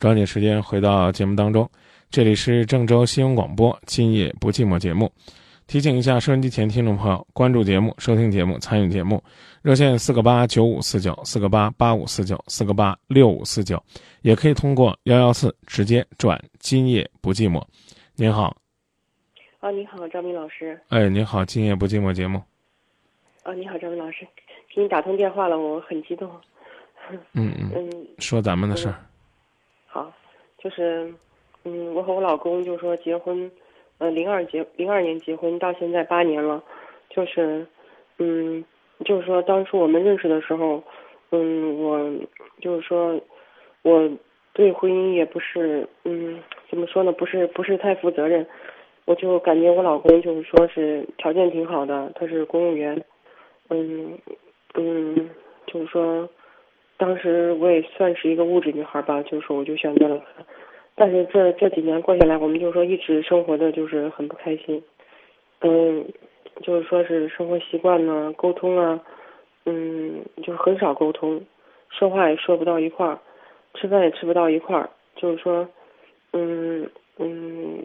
抓紧时间回到节目当中，这里是郑州新闻广播《今夜不寂寞》节目。提醒一下收音机前听众朋友，关注节目、收听节目、参与节目，热线四个八九五四九四个八八五四九四个八六五四九，也可以通过幺幺四直接转《今夜不寂寞》。您好，啊，你好，张明老师。哎，您好，《今夜不寂寞》节目。啊，你好，张明老师，给你打通电话了，我很激动。嗯嗯。嗯，说咱们的事儿。好，就是，嗯，我和我老公就是说结婚，呃，零二结零二年结婚到现在八年了，就是，嗯，就是说当初我们认识的时候，嗯，我就是说，我对婚姻也不是，嗯，怎么说呢，不是不是太负责任，我就感觉我老公就是说是条件挺好的，他是公务员，嗯嗯，就是说。当时我也算是一个物质女孩吧，就是我就选择了他，但是这这几年过下来，我们就说一直生活的就是很不开心，嗯，就是说是生活习惯呢、沟通啊，嗯，就是很少沟通，说话也说不到一块儿，吃饭也吃不到一块儿，就是说，嗯嗯，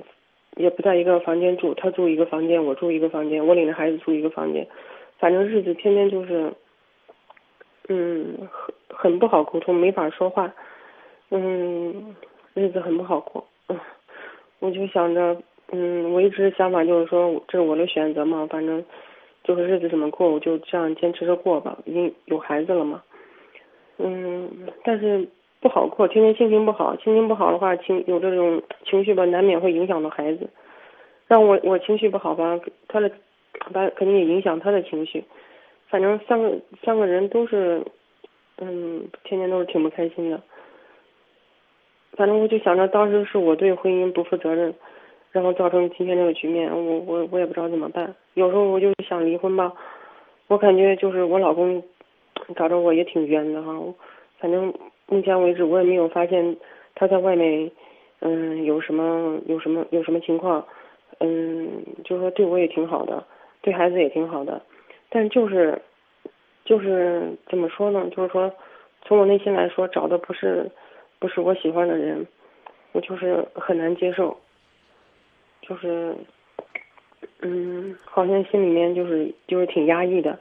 也不在一个房间住，他住一个房间，我住一个房间，我领着孩子住一个房间，反正日子天天就是，嗯。很不好沟通，没法说话，嗯，日子很不好过，嗯，我就想着，嗯，我一直想法就是说，这是我的选择嘛，反正就是日子怎么过，我就这样坚持着过吧，已经有孩子了嘛，嗯，但是不好过，天天心情不好，心情不好的话，情有这种情绪吧，难免会影响到孩子，让我我情绪不好吧，他的，他肯定也影响他的情绪，反正三个三个人都是。嗯，天天都是挺不开心的。反正我就想着，当时是我对婚姻不负责任，然后造成今天这个局面。我我我也不知道怎么办。有时候我就想离婚吧，我感觉就是我老公找着我也挺冤的哈。反正目前为止，我也没有发现他在外面嗯有什么有什么有什么情况。嗯，就是说对我也挺好的，对孩子也挺好的，但就是。就是怎么说呢？就是说，从我内心来说，找的不是，不是我喜欢的人，我就是很难接受。就是，嗯，好像心里面就是就是挺压抑的，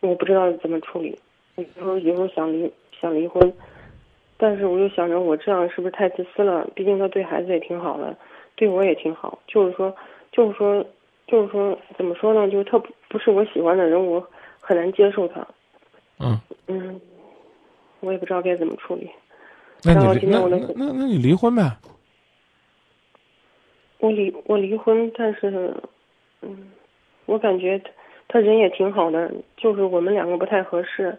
我不知道怎么处理。有时候有时候想离想离婚，但是我又想着我这样是不是太自私了？毕竟他对孩子也挺好的，对我也挺好。就是说，就是说，就是说，怎么说呢？就是他不不是我喜欢的人，我。很难接受他，嗯嗯，我也不知道该怎么处理。那你那那那那你离婚呗？我离我离婚，但是，嗯，我感觉他他人也挺好的，就是我们两个不太合适。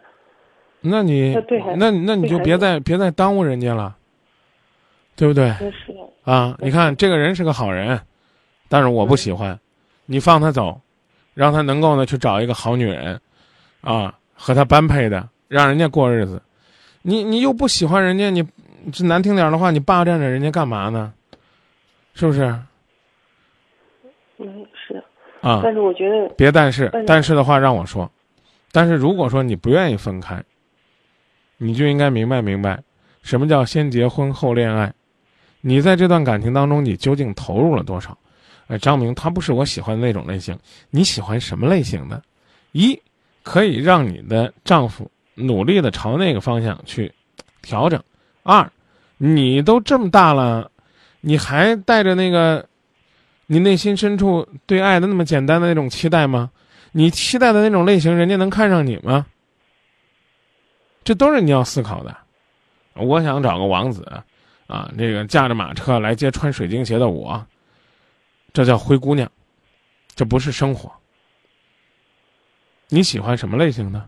那你那那你就别再别再耽误人家了，对不对？是啊，你看这个人是个好人，但是我不喜欢，你放他走，让他能够呢去找一个好女人。啊，和他般配的，让人家过日子，你你又不喜欢人家，你这难听点的话，你霸占着人家干嘛呢？是不是？嗯，是。啊，但是我觉得别但是，但是的话让我说，但是如果说你不愿意分开，你就应该明白明白，什么叫先结婚后恋爱，你在这段感情当中，你究竟投入了多少？哎，张明他不是我喜欢的那种类型，你喜欢什么类型的？一。可以让你的丈夫努力的朝那个方向去调整。二，你都这么大了，你还带着那个你内心深处对爱的那么简单的那种期待吗？你期待的那种类型，人家能看上你吗？这都是你要思考的。我想找个王子，啊，这个驾着马车来接穿水晶鞋的我，这叫灰姑娘，这不是生活。你喜欢什么类型的？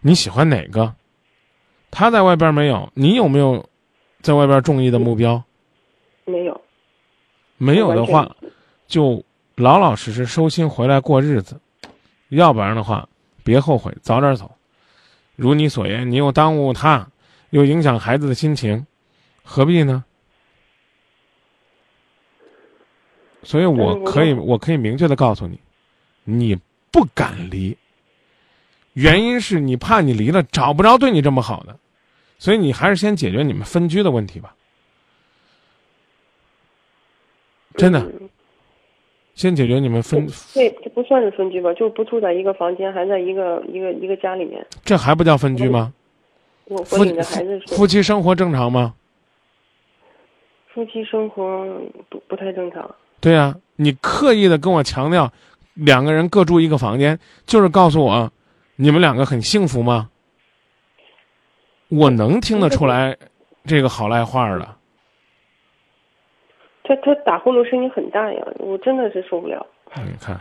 你喜欢哪个？他在外边没有，你有没有在外边中意的目标？没有。没有的话，就老老实实收心回来过日子。要不然的话，别后悔，早点走。如你所言，你又耽误他，又影响孩子的心情，何必呢？所以我可以，我可以明确的告诉你，你不敢离。原因是你怕你离了找不着对你这么好的，所以你还是先解决你们分居的问题吧。真的，先解决你们分。这这不算是分居吧？就不住在一个房间，还在一个一个一个家里面，这还不叫分居吗？我问你的孩子，夫妻生活正常吗？夫妻生活不不太正常。对呀，你刻意的跟我强调两个人各住一个房间，就是告诉我。你们两个很幸福吗？我能听得出来这个好赖话的。他他打呼噜声音很大呀，我真的是受不了，你看，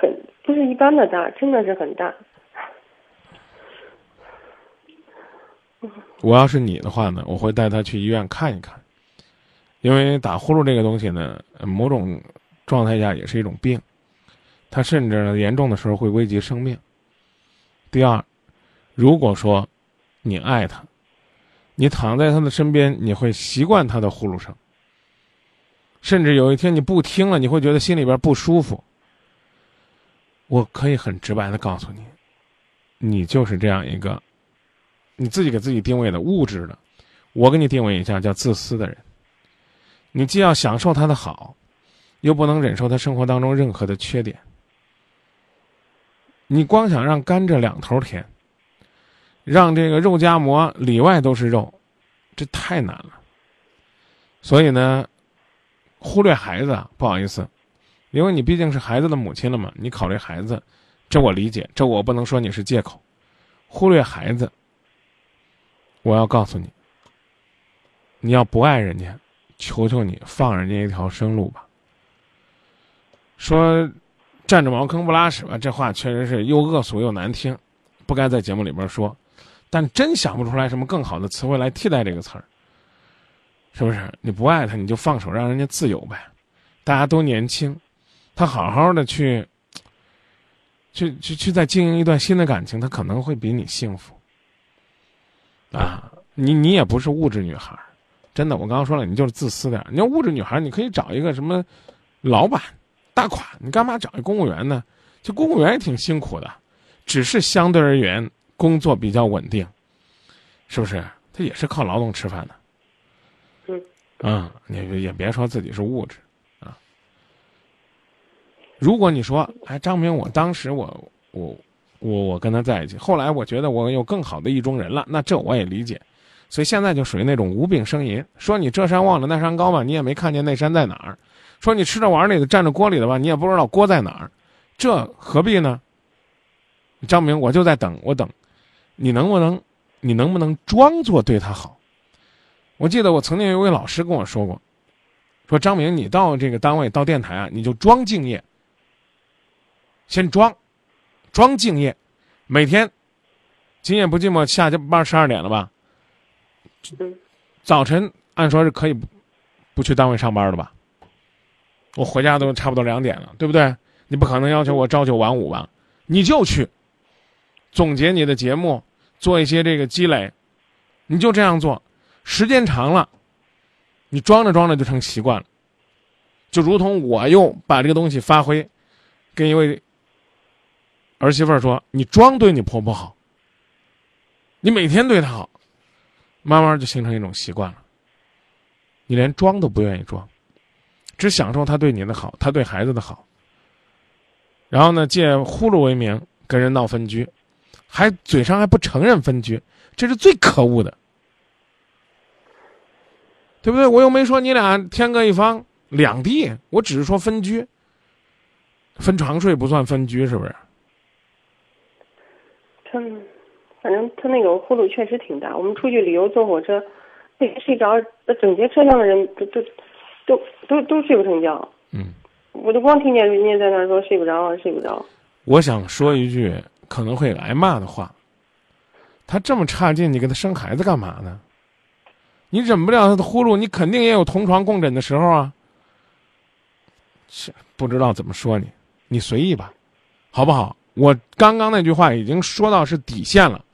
很不是一般的大，真的是很大。我要是你的话呢，我会带他去医院看一看，因为打呼噜这个东西呢，呃某种状态下也是一种病，它甚至呢严重的时候会危及生命。第二，如果说你爱他，你躺在他的身边，你会习惯他的呼噜声，甚至有一天你不听了，你会觉得心里边不舒服。我可以很直白的告诉你，你就是这样一个。你自己给自己定位的物质的，我给你定位一下叫自私的人。你既要享受他的好，又不能忍受他生活当中任何的缺点。你光想让甘蔗两头甜，让这个肉夹馍里外都是肉，这太难了。所以呢，忽略孩子，不好意思，因为你毕竟是孩子的母亲了嘛，你考虑孩子，这我理解，这我不能说你是借口。忽略孩子。我要告诉你，你要不爱人家，求求你放人家一条生路吧。说占着茅坑不拉屎吧，这话确实是又恶俗又难听，不该在节目里边说。但真想不出来什么更好的词汇来替代这个词儿，是不是？你不爱他，你就放手让人家自由呗。大家都年轻，他好好的去，去去去再经营一段新的感情，他可能会比你幸福。啊，你你也不是物质女孩，真的，我刚刚说了，你就是自私点儿。你要物质女孩，你可以找一个什么老板大款，你干嘛找一公务员呢？这公务员也挺辛苦的，只是相对而言工作比较稳定，是不是？他也是靠劳动吃饭的。嗯。嗯，你也别说自己是物质啊。如果你说，哎，张明，我当时我我。我我跟他在一起，后来我觉得我有更好的意中人了，那这我也理解，所以现在就属于那种无病呻吟。说你这山望着那山高嘛，你也没看见那山在哪儿；说你吃着碗里的蘸着锅里的吧，你也不知道锅在哪儿，这何必呢？张明，我就在等，我等，你能不能，你能不能装作对他好？我记得我曾经有一位老师跟我说过，说张明，你到这个单位到电台啊，你就装敬业，先装。装敬业，每天，今夜不寂寞，下班十二点了吧？嗯。早晨按说是可以不不去单位上班的吧？我回家都差不多两点了，对不对？你不可能要求我朝九晚五吧？你就去总结你的节目，做一些这个积累，你就这样做，时间长了，你装着装着就成习惯了，就如同我又把这个东西发挥，跟一位。儿媳妇儿说：“你装对你婆婆好，你每天对她好，慢慢就形成一种习惯了。你连装都不愿意装，只享受他对你的好，他对孩子的好。然后呢，借呼噜为名跟人闹分居，还嘴上还不承认分居，这是最可恶的，对不对？我又没说你俩天各一方，两地，我只是说分居，分床睡不算分居，是不是？”他，反正他那个呼噜确实挺大。我们出去旅游坐火车，那睡着，那整节车厢的人都都都都都睡不成觉。嗯，我都光听见人家在那说睡不着，睡不着。我想说一句可能会挨骂的话。他这么差劲，你给他生孩子干嘛呢？你忍不了他的呼噜，你肯定也有同床共枕的时候啊。是不知道怎么说你，你随意吧，好不好？我刚刚那句话已经说到是底线了，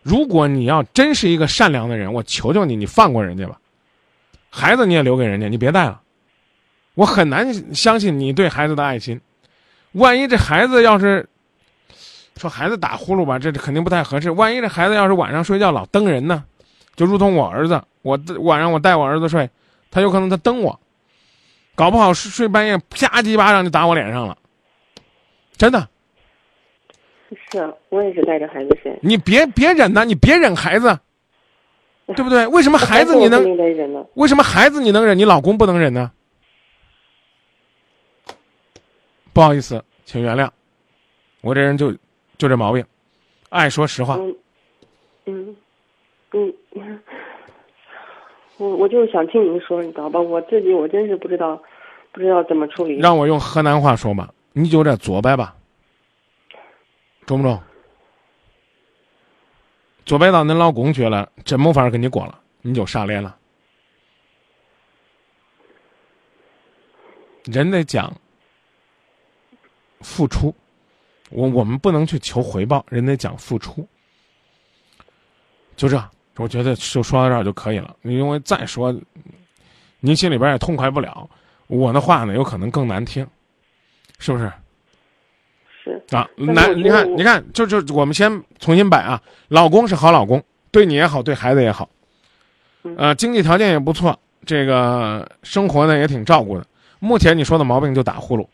如果你要真是一个善良的人，我求求你，你放过人家吧，孩子你也留给人家，你别带了。我很难相信你对孩子的爱心，万一这孩子要是说孩子打呼噜吧，这肯定不太合适。万一这孩子要是晚上睡觉老蹬人呢，就如同我儿子，我晚上我带我儿子睡，他有可能他蹬我，搞不好睡睡半夜啪叽巴掌就打我脸上了，真的。是啊，我也是带着孩子睡。你别别忍呐，你别忍孩子，对不对？为什么孩子你能？为什么孩子你能忍，你老公不能忍呢？不好意思，请原谅，我这人就就这毛病，爱说实话。嗯嗯嗯，我我就是想听您说，你知道吧？我自己我真是不知道，不知道怎么处理。让我用河南话说吧，你就这左摆吧。中不中？左摆到恁老公去了，真没法跟你过了，你就傻脸了。人得讲付出，我我们不能去求回报，人得讲付出。就这，我觉得就说到这儿就可以了。因为再说，您心里边也痛快不了，我的话呢，有可能更难听，是不是？啊，男，你看，你看，就就我们先重新摆啊。老公是好老公，对你也好，对孩子也好，呃，经济条件也不错，这个生活呢也挺照顾的。目前你说的毛病就打呼噜，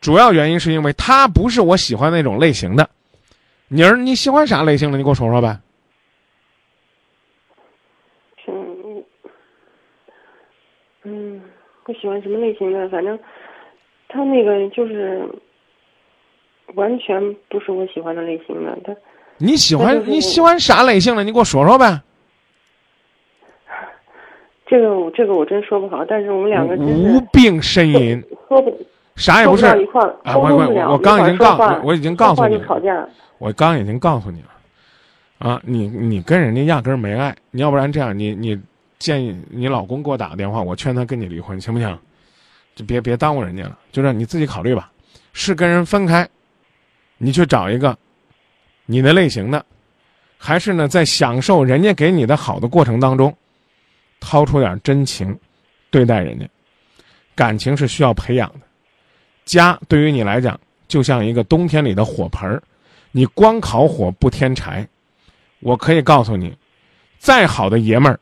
主要原因是因为他不是我喜欢那种类型的。妮儿，你喜欢啥类型的？你给我说说呗。嗯，嗯，我喜欢什么类型的？反正他那个就是。完全不是我喜欢的类型的，他。你喜欢你喜欢啥类型的？你给我说说呗。这个我这个我真说不好，但是我们两个无病呻吟，说不，啥也不是一块儿，我我我刚已经告我已经告诉你，吵架。我刚已经告诉你了，啊，你你跟人家压根儿没爱，你要不然这样，你你建议你老公给我打个电话，我劝他跟你离婚，行不行？就别别耽误人家了，就让你自己考虑吧，是跟人分开。你去找一个你的类型的，还是呢，在享受人家给你的好的过程当中，掏出点真情对待人家。感情是需要培养的，家对于你来讲就像一个冬天里的火盆儿，你光烤火不添柴。我可以告诉你，再好的爷们儿，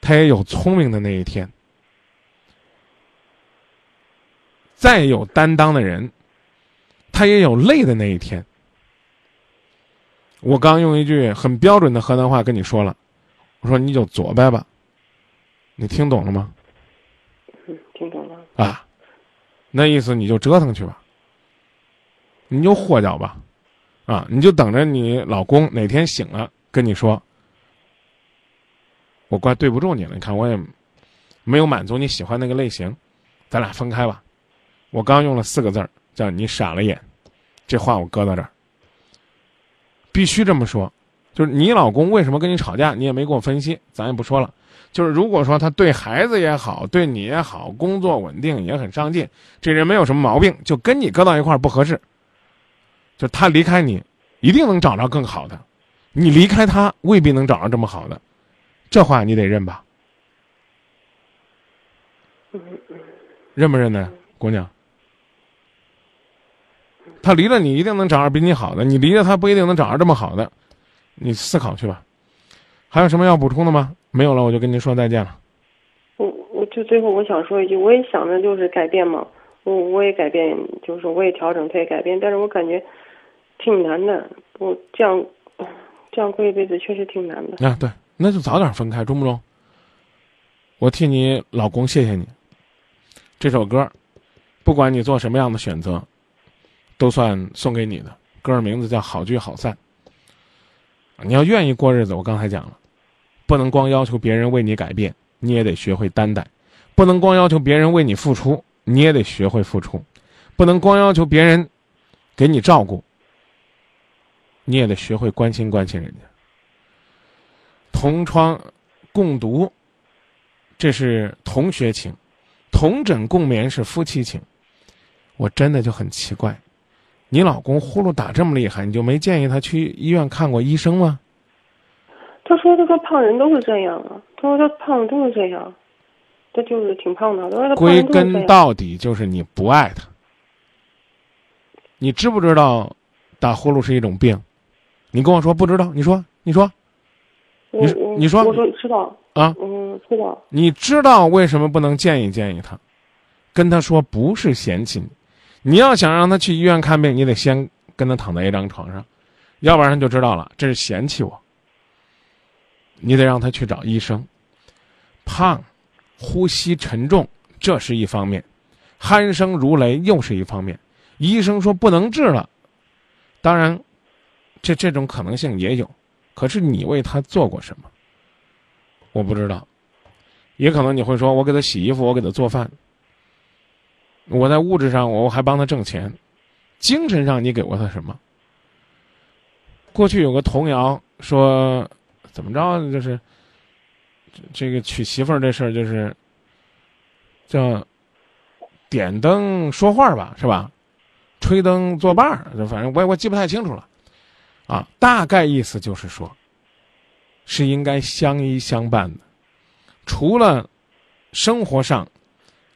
他也有聪明的那一天；再有担当的人。他也有累的那一天。我刚用一句很标准的河南话跟你说了，我说你就左掰吧，你听懂了吗？嗯，听懂了。啊，那意思你就折腾去吧，你就豁脚吧，啊，你就等着你老公哪天醒了跟你说，我怪对不住你了。你看我也没有满足你喜欢那个类型，咱俩分开吧。我刚用了四个字儿，叫你傻了眼。这话我搁到这儿，必须这么说，就是你老公为什么跟你吵架，你也没给我分析，咱也不说了。就是如果说他对孩子也好，对你也好，工作稳定也很上进，这人没有什么毛病，就跟你搁到一块儿不合适。就他离开你，一定能找着更好的；你离开他，未必能找着这么好的。这话你得认吧？认不认得，姑娘？他离了你一定能找着比你好的，你离了他不一定能找着这么好的，你思考去吧。还有什么要补充的吗？没有了，我就跟您说再见了。我我就最后我想说一句，我也想着就是改变嘛，我我也改变，就是我也调整，他也改变，但是我感觉挺难的。我这样这样过一辈子确实挺难的。啊，对，那就早点分开，中不中？我替你老公谢谢你。这首歌，不管你做什么样的选择。都算送给你的歌儿名字叫《好聚好散》。你要愿意过日子，我刚才讲了，不能光要求别人为你改变，你也得学会担待；不能光要求别人为你付出，你也得学会付出；不能光要求别人给你照顾，你也得学会关心关心人家。同窗共读，这是同学情；同枕共眠是夫妻情。我真的就很奇怪。你老公呼噜打这么厉害，你就没建议他去医院看过医生吗？他说：“他说胖人都是这样啊。”他说：“他胖都是这样，他就是挺胖的。”他说：“归根到底就是你不爱他。你知不知道打呼噜是一种病？你跟我说不知道，你说你说，你你说我说知道啊，嗯，知道。你知道为什么不能建议建议他？跟他说不是嫌弃你，你要想让他去医院看病，你得先跟他躺在一张床上，要不然就知道了这是嫌弃我。你得让他去找医生。胖，呼吸沉重，这是一方面；鼾声如雷，又是一方面。医生说不能治了，当然，这这种可能性也有。可是你为他做过什么？我不知道。也可能你会说，我给他洗衣服，我给他做饭，我在物质上我还帮他挣钱，精神上你给过他什么？过去有个童谣说，怎么着就是这个娶媳妇儿这事儿就是叫点灯说话吧，是吧？吹灯作伴儿，反正我我记不太清楚了，啊，大概意思就是说，是应该相依相伴的。除了生活上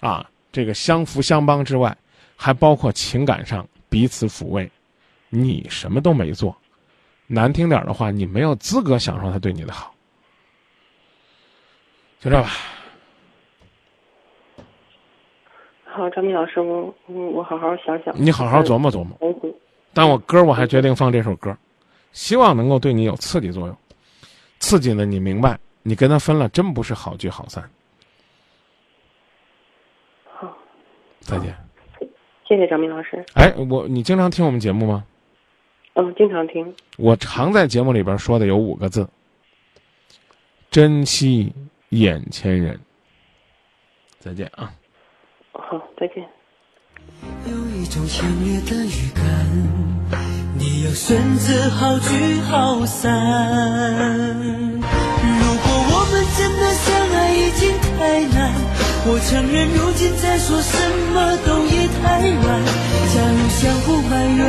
啊这个相扶相帮之外，还包括情感上彼此抚慰。你什么都没做，难听点的话，你没有资格享受他对你的好。就这吧。好，张明老师，我我好好想想。你好好琢磨琢磨。但我歌我还决定放这首歌，希望能够对你有刺激作用，刺激呢你明白。你跟他分了，真不是好聚好散。好，再见。谢谢张明老师。哎，我你经常听我们节目吗？嗯，经常听。我常在节目里边说的有五个字：珍惜眼前人。再见啊。好，再见。有一种强烈的预感，你要选择好聚好散。如果我们真的相爱已经太难，我承认如今再说什么都已太晚。假如相互埋怨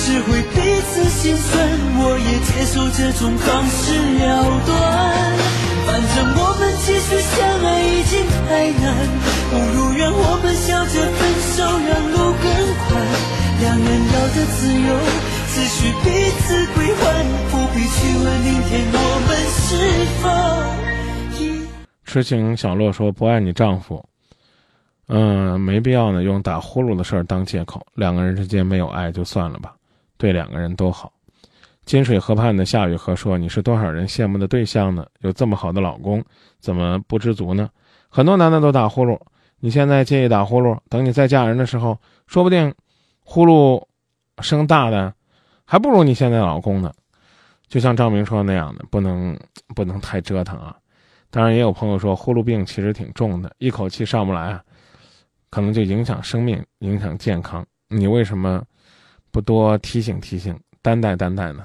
只会彼此心酸，我也接受这种方式了断。反正我们继续相爱已经太难，不如让我们笑着分手，让路更宽。两人要的自由，只需彼此归还，不必去问明天我们是否。痴情小洛说：“不爱你丈夫，嗯，没必要呢，用打呼噜的事儿当借口。两个人之间没有爱就算了吧，对两个人都好。”金水河畔的夏雨荷说：“你是多少人羡慕的对象呢？有这么好的老公，怎么不知足呢？很多男的都打呼噜，你现在介意打呼噜？等你再嫁人的时候，说不定呼噜声大的还不如你现在老公呢。就像赵明说那样的，不能不能太折腾啊。”当然，也有朋友说呼噜病其实挺重的，一口气上不来啊，可能就影响生命、影响健康。你为什么不多提醒提醒、担待担待呢？